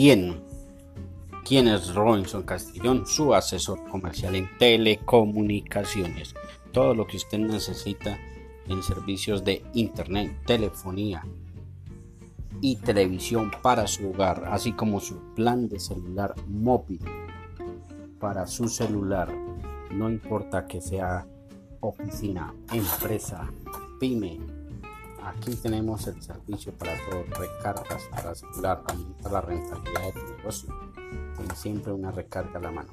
Bien, ¿quién es Robinson Castellón? Su asesor comercial en telecomunicaciones. Todo lo que usted necesita en servicios de internet, telefonía y televisión para su hogar, así como su plan de celular móvil para su celular. No importa que sea oficina, empresa, pyme. Aquí tenemos el servicio para todo, recargas para celular, aumentar la rentabilidad de tu negocio. Tiene siempre una recarga a la mano.